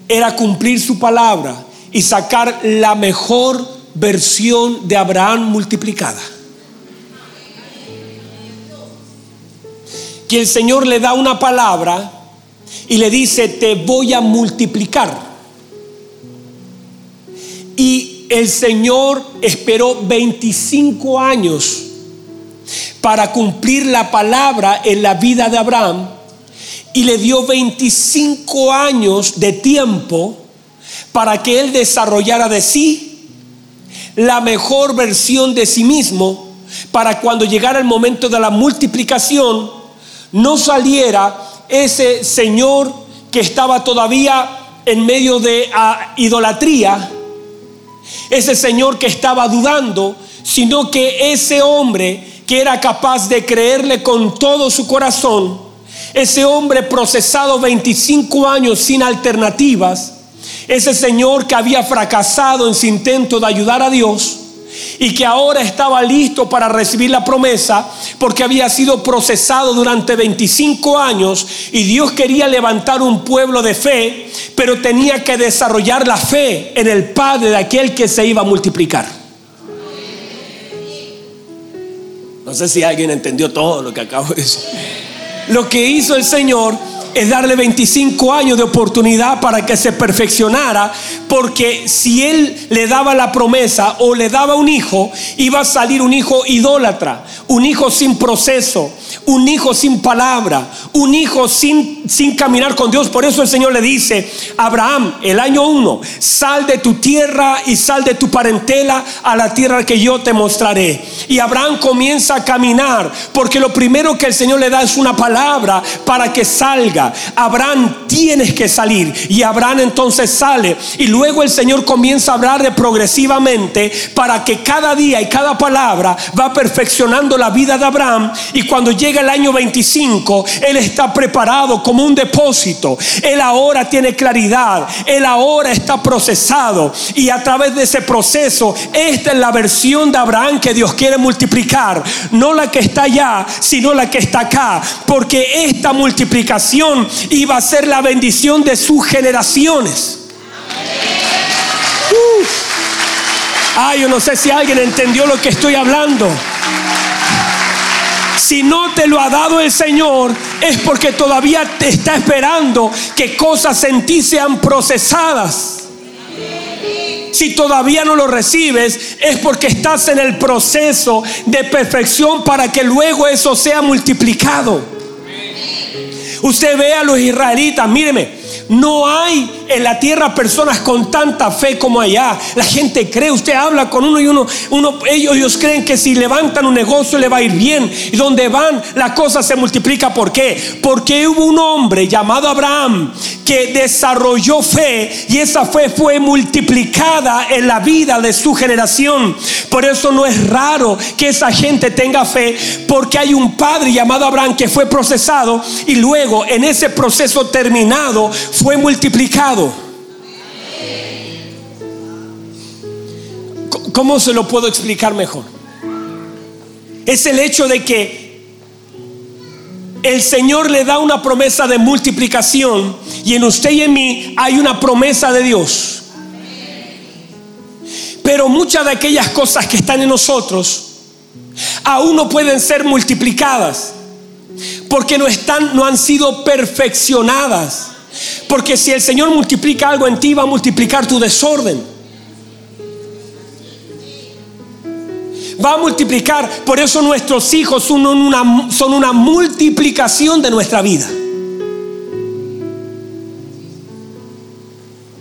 era cumplir su palabra y sacar la mejor versión de Abraham multiplicada. Que el Señor le da una palabra y le dice, te voy a multiplicar. Y el Señor esperó 25 años para cumplir la palabra en la vida de Abraham y le dio 25 años de tiempo para que él desarrollara de sí la mejor versión de sí mismo, para cuando llegara el momento de la multiplicación, no saliera ese Señor que estaba todavía en medio de ah, idolatría, ese Señor que estaba dudando, sino que ese hombre que era capaz de creerle con todo su corazón, ese hombre procesado 25 años sin alternativas, ese señor que había fracasado en su intento de ayudar a Dios, y que ahora estaba listo para recibir la promesa porque había sido procesado durante 25 años y Dios quería levantar un pueblo de fe, pero tenía que desarrollar la fe en el Padre de aquel que se iba a multiplicar. No sé si alguien entendió todo lo que acabo de decir. Lo que hizo el Señor es darle 25 años de oportunidad para que se perfeccionara, porque si él le daba la promesa o le daba un hijo, iba a salir un hijo idólatra, un hijo sin proceso, un hijo sin palabra, un hijo sin, sin caminar con Dios. Por eso el Señor le dice, Abraham, el año uno, sal de tu tierra y sal de tu parentela a la tierra que yo te mostraré. Y Abraham comienza a caminar, porque lo primero que el Señor le da es una palabra para que salga. Abraham, tienes que salir. Y Abraham entonces sale. Y luego el Señor comienza a hablarle progresivamente para que cada día y cada palabra va perfeccionando la vida de Abraham. Y cuando llega el año 25, Él está preparado como un depósito. Él ahora tiene claridad. Él ahora está procesado. Y a través de ese proceso, esta es la versión de Abraham que Dios quiere multiplicar. No la que está allá, sino la que está acá. Porque esta multiplicación iba a ser la bendición de sus generaciones. Ay, yo no sé si alguien entendió lo que estoy hablando. Si no te lo ha dado el Señor, es porque todavía te está esperando que cosas en ti sean procesadas. Si todavía no lo recibes, es porque estás en el proceso de perfección para que luego eso sea multiplicado. Usted ve a los israelitas, míreme, no hay en la tierra personas con tanta fe como allá. La gente cree, usted habla con uno y uno, uno ellos, ellos creen que si levantan un negocio le va a ir bien. Y donde van, la cosa se multiplica. ¿Por qué? Porque hubo un hombre llamado Abraham que desarrolló fe y esa fe fue multiplicada en la vida de su generación. Por eso no es raro que esa gente tenga fe, porque hay un padre llamado Abraham que fue procesado y luego en ese proceso terminado fue multiplicado. ¿Cómo se lo puedo explicar mejor? Es el hecho de que el Señor le da una promesa de multiplicación y en usted y en mí hay una promesa de Dios. Pero muchas de aquellas cosas que están en nosotros aún no pueden ser multiplicadas porque no están no han sido perfeccionadas. Porque si el Señor multiplica algo en ti, va a multiplicar tu desorden. Va a multiplicar. Por eso nuestros hijos son una, multiplicación de nuestra vida.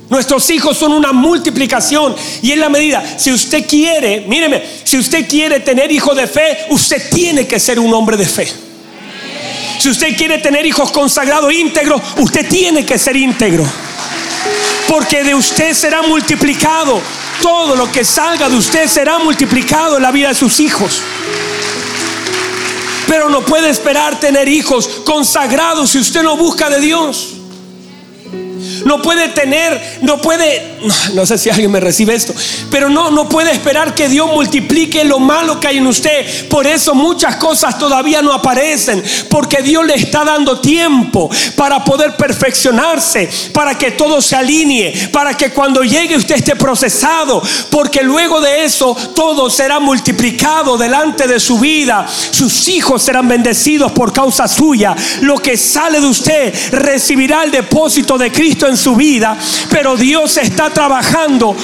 Nuestros hijos son una multiplicación y en la medida, si usted quiere, míreme, si usted quiere tener hijos de fe, usted tiene que ser un hombre de fe. Si usted quiere tener hijos consagrados íntegros, usted tiene que ser íntegro. Porque de usted será multiplicado. Todo lo que salga de usted será multiplicado en la vida de sus hijos. Pero no puede esperar tener hijos consagrados si usted no busca de Dios no puede tener, no puede, no, sé si alguien me recibe esto, pero no, no puede esperar que Dios multiplique lo malo que hay en usted. Por eso muchas cosas todavía no aparecen, porque Dios le está dando tiempo para poder perfeccionarse, para que todo se alinee, para que cuando llegue usted esté procesado, porque luego de eso todo será multiplicado delante de su vida. Sus hijos serán bendecidos por causa suya. Lo que sale de usted recibirá el depósito de Cristo en su vida, pero Dios está trabajando.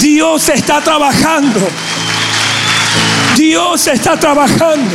Dios está trabajando. Dios está trabajando.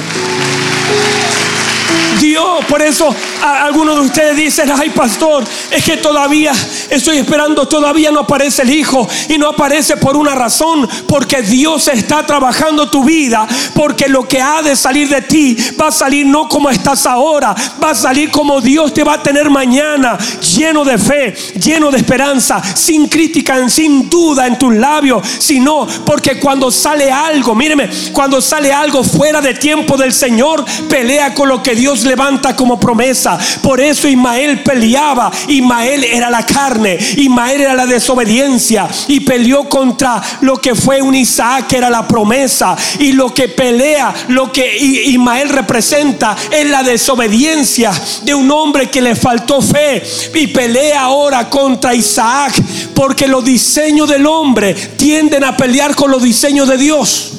Dios, por eso algunos de ustedes dicen, ay pastor, es que todavía Estoy esperando, todavía no aparece el Hijo y no aparece por una razón, porque Dios está trabajando tu vida, porque lo que ha de salir de ti va a salir no como estás ahora, va a salir como Dios te va a tener mañana, lleno de fe, lleno de esperanza, sin crítica, sin duda en tus labios, sino porque cuando sale algo, míreme, cuando sale algo fuera de tiempo del Señor, pelea con lo que Dios levanta como promesa. Por eso Ismael peleaba, Ismael era la carne, Ismael era la desobediencia. Y peleó contra lo que fue un Isaac que era la promesa. Y lo que pelea, lo que Ismael representa es la desobediencia de un hombre que le faltó fe. Y pelea ahora contra Isaac porque los diseños del hombre tienden a pelear con los diseños de Dios.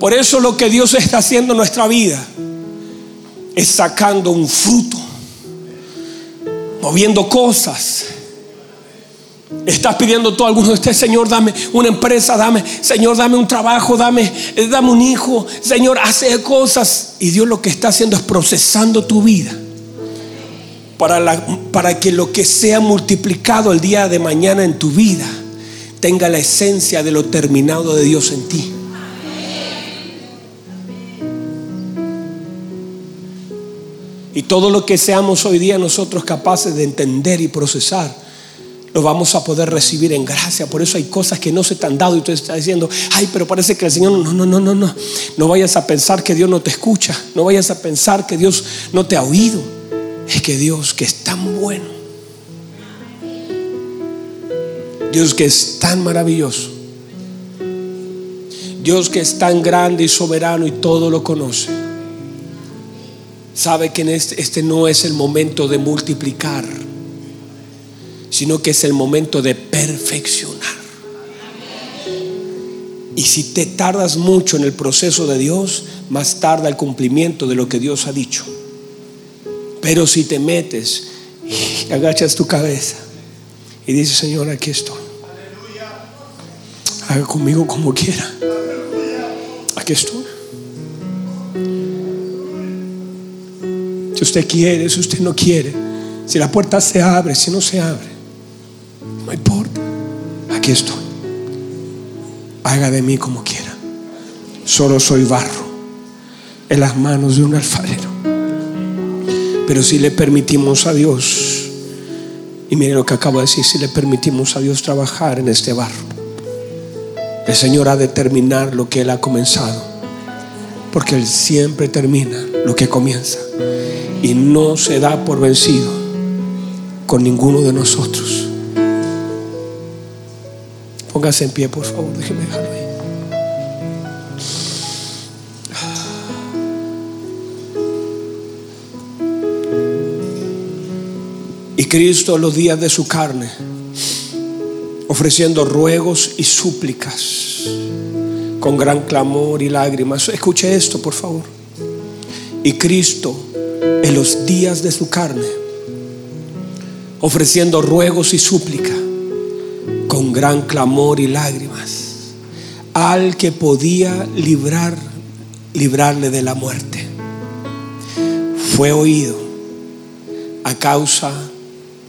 Por eso lo que Dios está haciendo en nuestra vida es sacando un fruto, moviendo cosas. Estás pidiendo todo, algunos de ustedes, Señor, dame una empresa, dame, Señor, dame un trabajo, dame, eh, dame un hijo, Señor, hace cosas. Y Dios lo que está haciendo es procesando tu vida para, para que lo que sea multiplicado el día de mañana en tu vida tenga la esencia de lo terminado de Dios en ti. Y todo lo que seamos hoy día nosotros capaces de entender y procesar, lo vamos a poder recibir en gracia. Por eso hay cosas que no se te han dado y tú estás diciendo, ay, pero parece que el Señor, no, no, no, no, no. No vayas a pensar que Dios no te escucha. No vayas a pensar que Dios no te ha oído. Es que Dios que es tan bueno. Dios que es tan maravilloso. Dios que es tan grande y soberano y todo lo conoce sabe que este, este, no es el momento de multiplicar, sino que es el momento de perfeccionar. Y si te tardas mucho en el proceso de Dios, más tarda el cumplimiento de lo que Dios ha dicho. Pero si te metes y agachas tu cabeza y dices, Señor, aquí estoy. Haga conmigo como quiera. Aquí estoy. Usted quiere, si usted no quiere, si la puerta se abre, si no se abre, no importa. Aquí estoy. Haga de mí como quiera. Solo soy barro en las manos de un alfarero. Pero si le permitimos a Dios, y mire lo que acabo de decir, si le permitimos a Dios trabajar en este barro, el Señor ha de terminar lo que Él ha comenzado. Porque Él siempre termina lo que comienza y no se da por vencido con ninguno de nosotros. Póngase en pie, por favor, déjeme dejarlo ahí. Y Cristo los días de su carne, ofreciendo ruegos y súplicas, con gran clamor y lágrimas. Escuche esto, por favor. Y Cristo en los días de su carne, ofreciendo ruegos y súplica con gran clamor y lágrimas al que podía librar librarle de la muerte. Fue oído a causa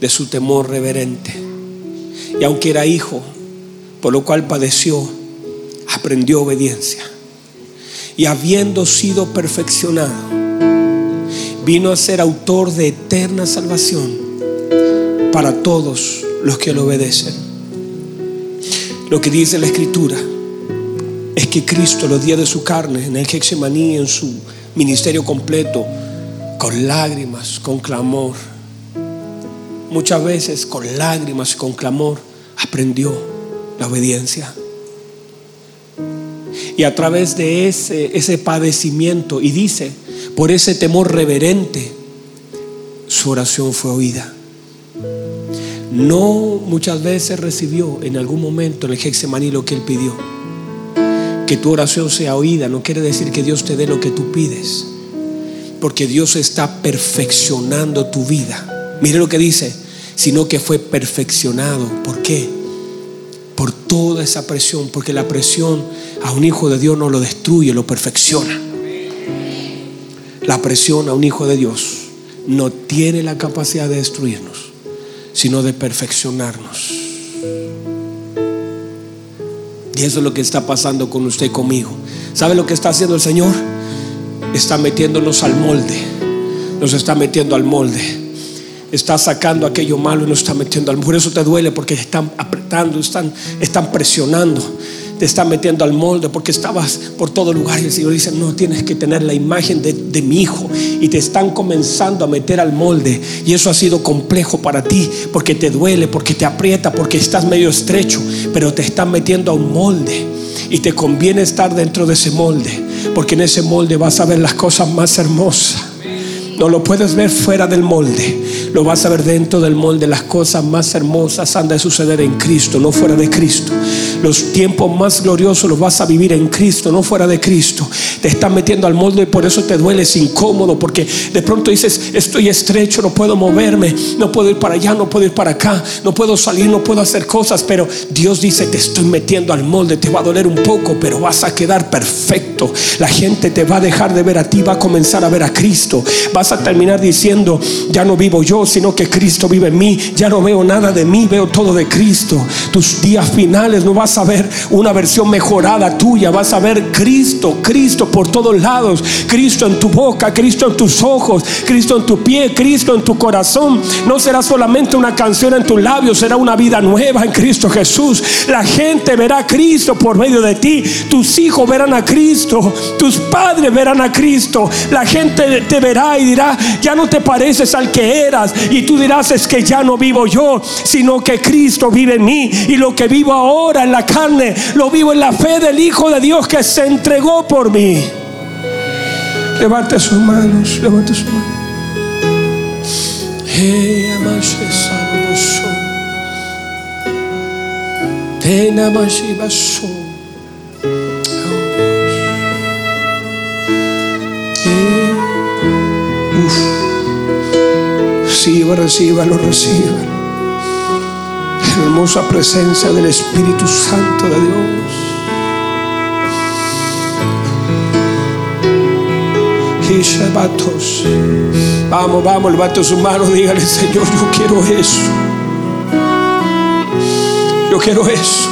de su temor reverente. Y aunque era hijo, por lo cual padeció, aprendió obediencia. Y habiendo sido perfeccionado, vino a ser autor de eterna salvación para todos los que lo obedecen. Lo que dice la escritura es que Cristo los días de su carne, en el Gexemaní, en su ministerio completo, con lágrimas, con clamor, muchas veces con lágrimas y con clamor, aprendió la obediencia. Y a través de ese, ese padecimiento, y dice, por ese temor reverente, su oración fue oída. No muchas veces recibió en algún momento en el Hexemaní lo que él pidió. Que tu oración sea oída no quiere decir que Dios te dé lo que tú pides, porque Dios está perfeccionando tu vida. Mire lo que dice, sino que fue perfeccionado. ¿Por qué? Por toda esa presión, porque la presión a un hijo de Dios no lo destruye, lo perfecciona. La presión a un hijo de Dios no tiene la capacidad de destruirnos, sino de perfeccionarnos. Y eso es lo que está pasando con usted y conmigo. ¿Sabe lo que está haciendo el Señor? Está metiéndonos al molde. Nos está metiendo al molde. Está sacando aquello malo y nos está metiendo al molde. Por eso te duele porque están apretando, están, están presionando te están metiendo al molde porque estabas por todo lugar y el Señor dice, no, tienes que tener la imagen de, de, mi hijo y te están comenzando a meter al molde y eso ha sido complejo para ti porque te duele, porque te aprieta, porque estás medio estrecho, pero te están metiendo a un molde y te conviene estar dentro de ese molde porque en ese molde vas a ver las cosas más hermosas. No lo puedes ver fuera del molde. Lo vas a ver dentro del molde. Las cosas más hermosas han de suceder en Cristo, no fuera de Cristo. Los tiempos más gloriosos los vas a vivir en Cristo, no fuera de Cristo. Te están metiendo al molde y por eso te duele, es incómodo, porque de pronto dices, estoy estrecho, no puedo moverme, no puedo ir para allá, no puedo ir para acá, no puedo salir, no puedo hacer cosas, pero Dios dice, te estoy metiendo al molde, te va a doler un poco, pero vas a quedar perfecto. La gente te va a dejar de ver a ti, va a comenzar a ver a Cristo. Vas a terminar diciendo, ya no vivo yo, sino que Cristo vive en mí, ya no veo nada de mí, veo todo de Cristo. Tus días finales no vas a ver una versión mejorada tuya, vas a ver Cristo, Cristo por todos lados, Cristo en tu boca, Cristo en tus ojos, Cristo en tu pie, Cristo en tu corazón. No será solamente una canción en tus labios, será una vida nueva en Cristo Jesús. La gente verá a Cristo por medio de ti, tus hijos verán a Cristo, tus padres verán a Cristo. La gente te verá y dirá, ya no te pareces al que eras. Y tú dirás, es que ya no vivo yo, sino que Cristo vive en mí. Y lo que vivo ahora en la carne, lo vivo en la fe del Hijo de Dios que se entregó por mí. Levante sus manos, levante sus manos. Reciba, reciba, lo reciba hermosa presencia del Espíritu Santo de Dios. Vamos, vamos, levante su mano, dígale, Señor, yo quiero eso. Yo quiero eso.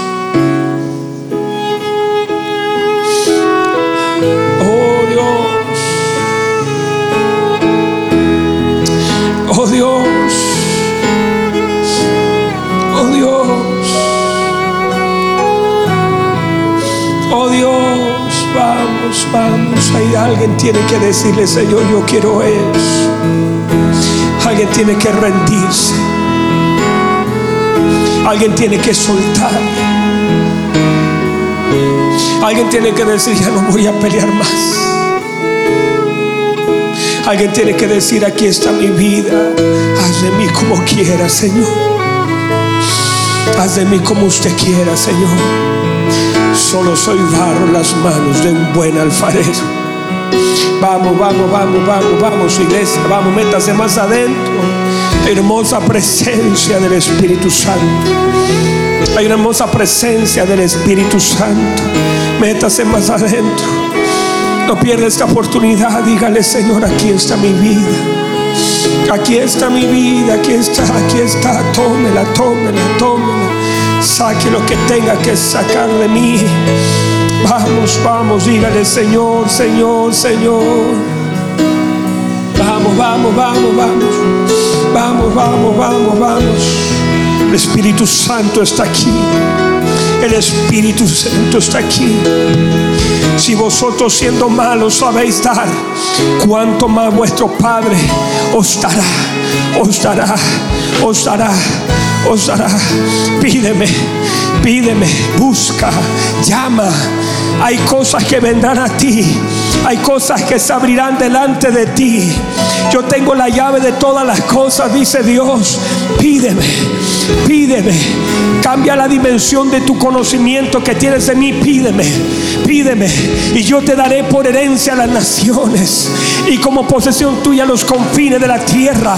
Vamos, vamos. Ahí alguien tiene que decirle, Señor, yo quiero eso. Alguien tiene que rendirse. Alguien tiene que soltar. Alguien tiene que decir, ya no voy a pelear más. Alguien tiene que decir, aquí está mi vida. Haz de mí como quieras, Señor. Haz de mí como usted quiera, Señor. Solo soy barro en las manos de un buen alfarero. Vamos, vamos, vamos, vamos, vamos, iglesia. Vamos, métase más adentro. Hermosa presencia del Espíritu Santo. Hay una hermosa presencia del Espíritu Santo. Métase más adentro. No pierda esta oportunidad. Dígale, Señor, aquí está mi vida. Aquí está mi vida, aquí está, aquí está. Tómela, tómela, tómela. Saque lo que tenga que sacar de mí. Vamos, vamos, dígale, Señor, Señor, Señor. Vamos, vamos, vamos, vamos. Vamos, vamos, vamos, vamos. El Espíritu Santo está aquí. El Espíritu Santo está aquí. Si vosotros siendo malos sabéis dar, cuanto más vuestro Padre os dará, os dará, os dará, os. Pídeme, pídeme, busca, llama. Hay cosas que vendrán a ti. Hay cosas que se abrirán delante de ti. Yo tengo la llave de todas las cosas, dice Dios. Pídeme, pídeme. Cambia la dimensión de tu conocimiento que tienes de mí. Pídeme, pídeme. Y yo te daré por herencia a las naciones. Y como posesión tuya los confines de la tierra.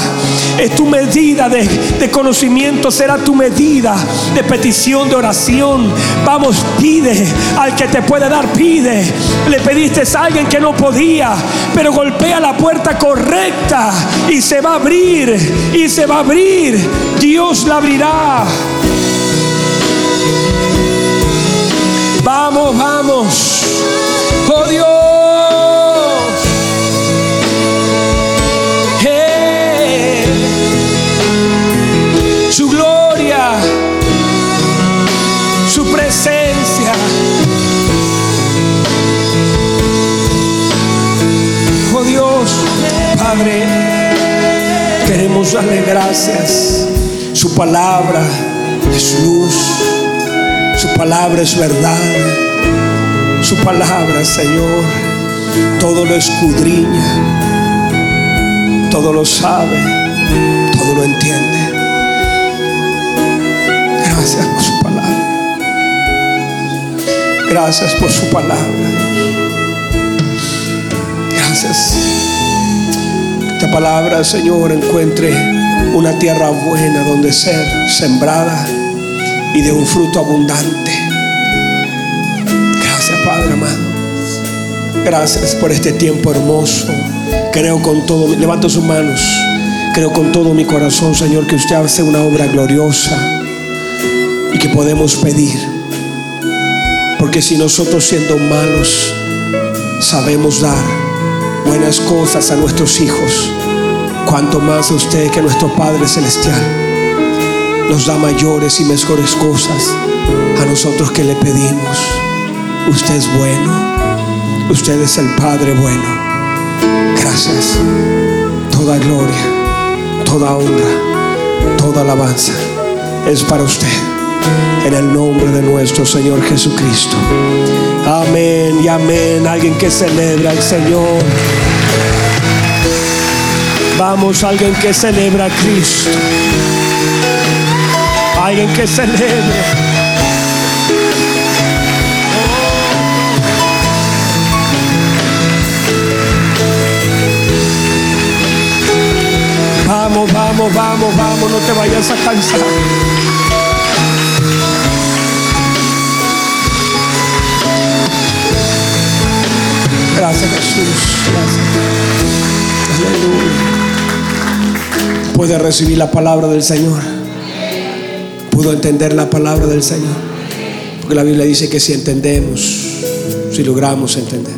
Es tu medida de, de conocimiento, será tu medida de petición, de oración. Vamos, pide al que te puede dar, pide. Le pediste a alguien que no podía, pero golpea la puerta correcta y se va a abrir, y se va a abrir. Dios la abrirá. Vamos, vamos. Oh Dios. Su gloria, su presencia. Oh Dios, Padre, queremos darle gracias. Su palabra es luz. Su palabra es verdad. Su palabra, Señor, todo lo escudriña, todo lo sabe, todo lo entiende. Gracias por su palabra. Gracias por su palabra. Gracias. Esta palabra, Señor, encuentre una tierra buena donde ser sembrada y de un fruto abundante. Gracias, Padre amado. Gracias por este tiempo hermoso. Creo con todo, levanto sus manos. Creo con todo mi corazón, Señor, que usted hace una obra gloriosa que podemos pedir. Porque si nosotros siendo malos sabemos dar buenas cosas a nuestros hijos, cuanto más usted que nuestro Padre Celestial nos da mayores y mejores cosas a nosotros que le pedimos. Usted es bueno, usted es el Padre bueno. Gracias. Toda gloria, toda honra, toda alabanza es para usted. En el nombre de nuestro Señor Jesucristo. Amén y amén. Alguien que celebra al Señor. Vamos, alguien que celebra a Cristo. Alguien que celebre. Vamos, vamos, vamos, vamos, no te vayas a cansar. Gracias Jesús. Gracias. Aleluya. Puede recibir la palabra del Señor. Pudo entender la palabra del Señor. Porque la Biblia dice que si entendemos, si logramos entender,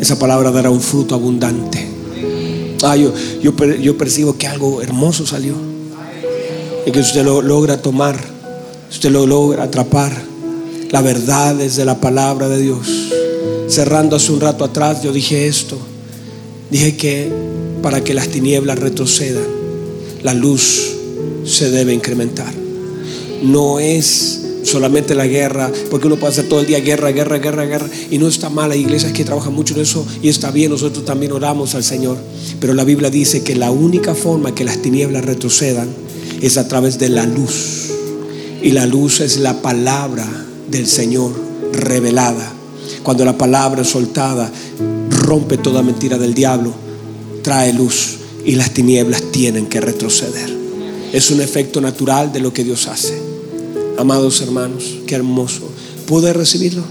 esa palabra dará un fruto abundante. Ah, yo, yo, yo percibo que algo hermoso salió. Y que usted lo logra tomar, usted lo logra atrapar. La verdad es de la palabra de Dios. Cerrando hace un rato atrás, yo dije esto. Dije que para que las tinieblas retrocedan, la luz se debe incrementar. No es solamente la guerra, porque uno puede hacer todo el día guerra, guerra, guerra, guerra, y no está mal. Hay iglesias que trabajan mucho en eso y está bien, nosotros también oramos al Señor. Pero la Biblia dice que la única forma que las tinieblas retrocedan es a través de la luz. Y la luz es la palabra del Señor revelada. Cuando la palabra soltada, rompe toda mentira del diablo, trae luz y las tinieblas tienen que retroceder. Es un efecto natural de lo que Dios hace. Amados hermanos, qué hermoso. ¿Pude recibirlo?